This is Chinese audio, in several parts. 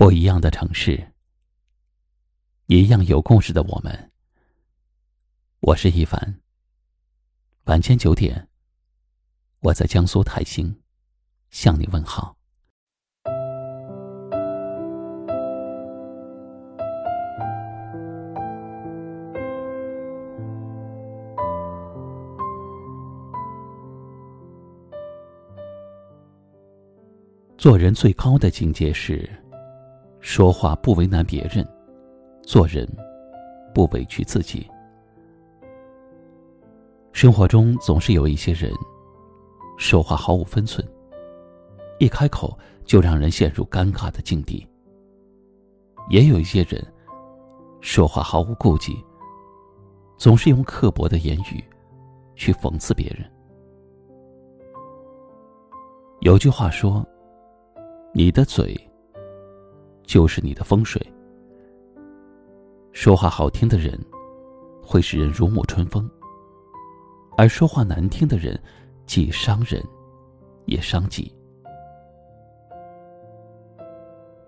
不一样的城市，一样有故事的我们。我是一凡。晚间九点，我在江苏泰兴向你问好。做人最高的境界是。说话不为难别人，做人不委屈自己。生活中总是有一些人，说话毫无分寸，一开口就让人陷入尴尬的境地；也有一些人，说话毫无顾忌，总是用刻薄的言语去讽刺别人。有句话说：“你的嘴。”就是你的风水。说话好听的人，会使人如沐春风；而说话难听的人，既伤人，也伤己。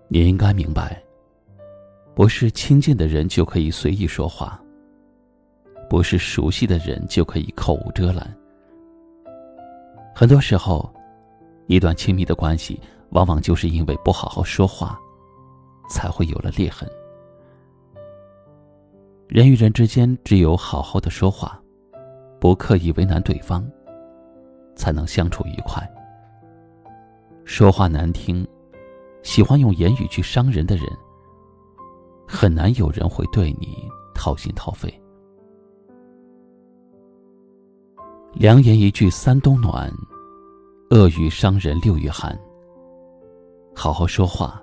你应该明白，不是亲近的人就可以随意说话，不是熟悉的人就可以口无遮拦。很多时候，一段亲密的关系，往往就是因为不好好说话。才会有了裂痕。人与人之间，只有好好的说话，不刻意为难对方，才能相处愉快。说话难听，喜欢用言语去伤人的人，很难有人会对你掏心掏肺。良言一句三冬暖，恶语伤人六月寒。好好说话。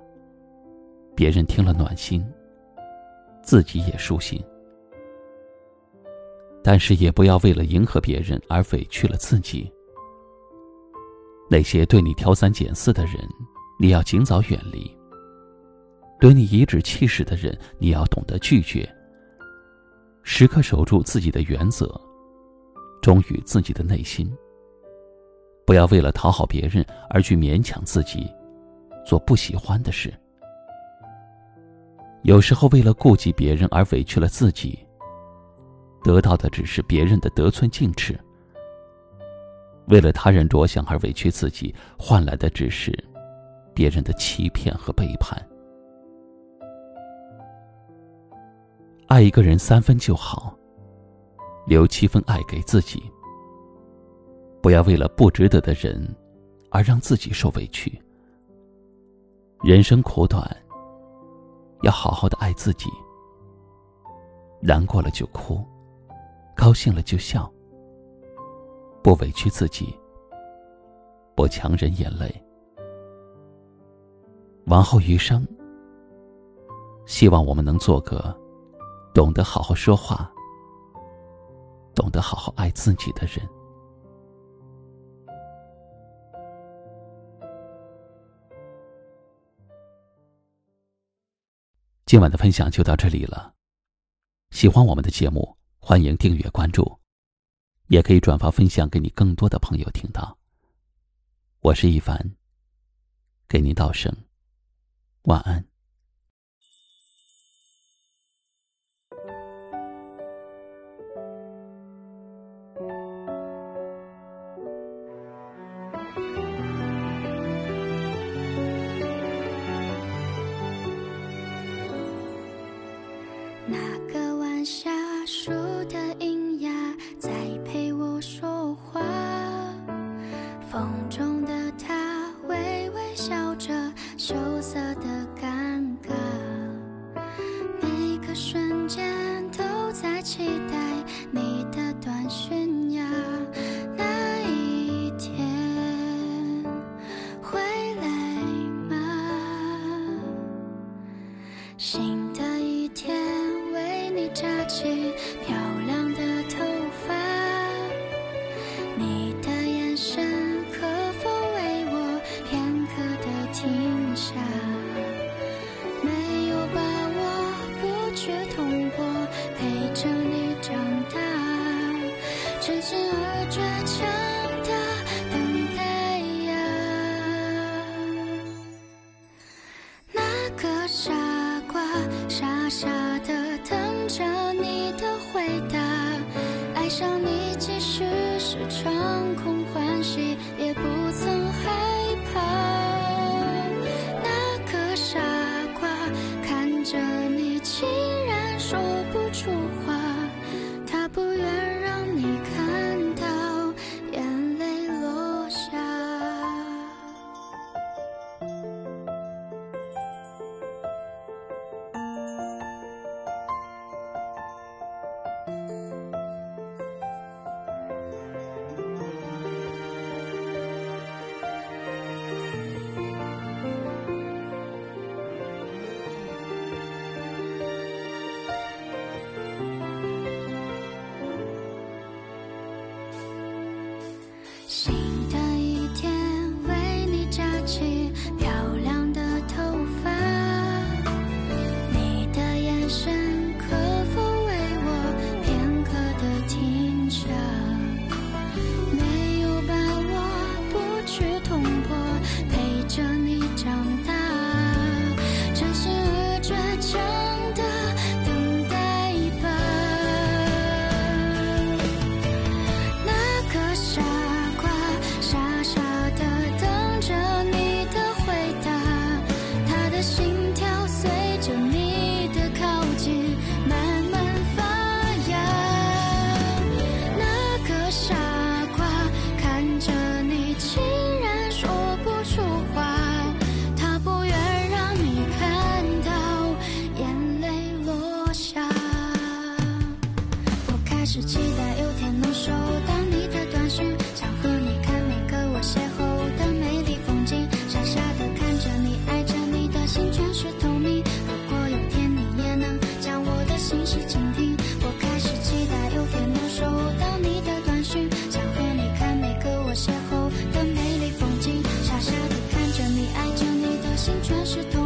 别人听了暖心，自己也舒心。但是也不要为了迎合别人而委屈了自己。那些对你挑三拣四的人，你要尽早远离；对你颐指气使的人，你要懂得拒绝。时刻守住自己的原则，忠于自己的内心。不要为了讨好别人而去勉强自己，做不喜欢的事。有时候，为了顾及别人而委屈了自己，得到的只是别人的得寸进尺；为了他人着想而委屈自己，换来的只是别人的欺骗和背叛。爱一个人三分就好，留七分爱给自己。不要为了不值得的人而让自己受委屈。人生苦短。要好好的爱自己，难过了就哭，高兴了就笑，不委屈自己，不强忍眼泪。往后余生，希望我们能做个懂得好好说话、懂得好好爱自己的人。今晚的分享就到这里了。喜欢我们的节目，欢迎订阅关注，也可以转发分享给你更多的朋友听到。我是一凡，给您道声晚安。倔强的等待呀那个傻瓜傻傻的等着你的回答爱上你其实是场空欢喜心却是痛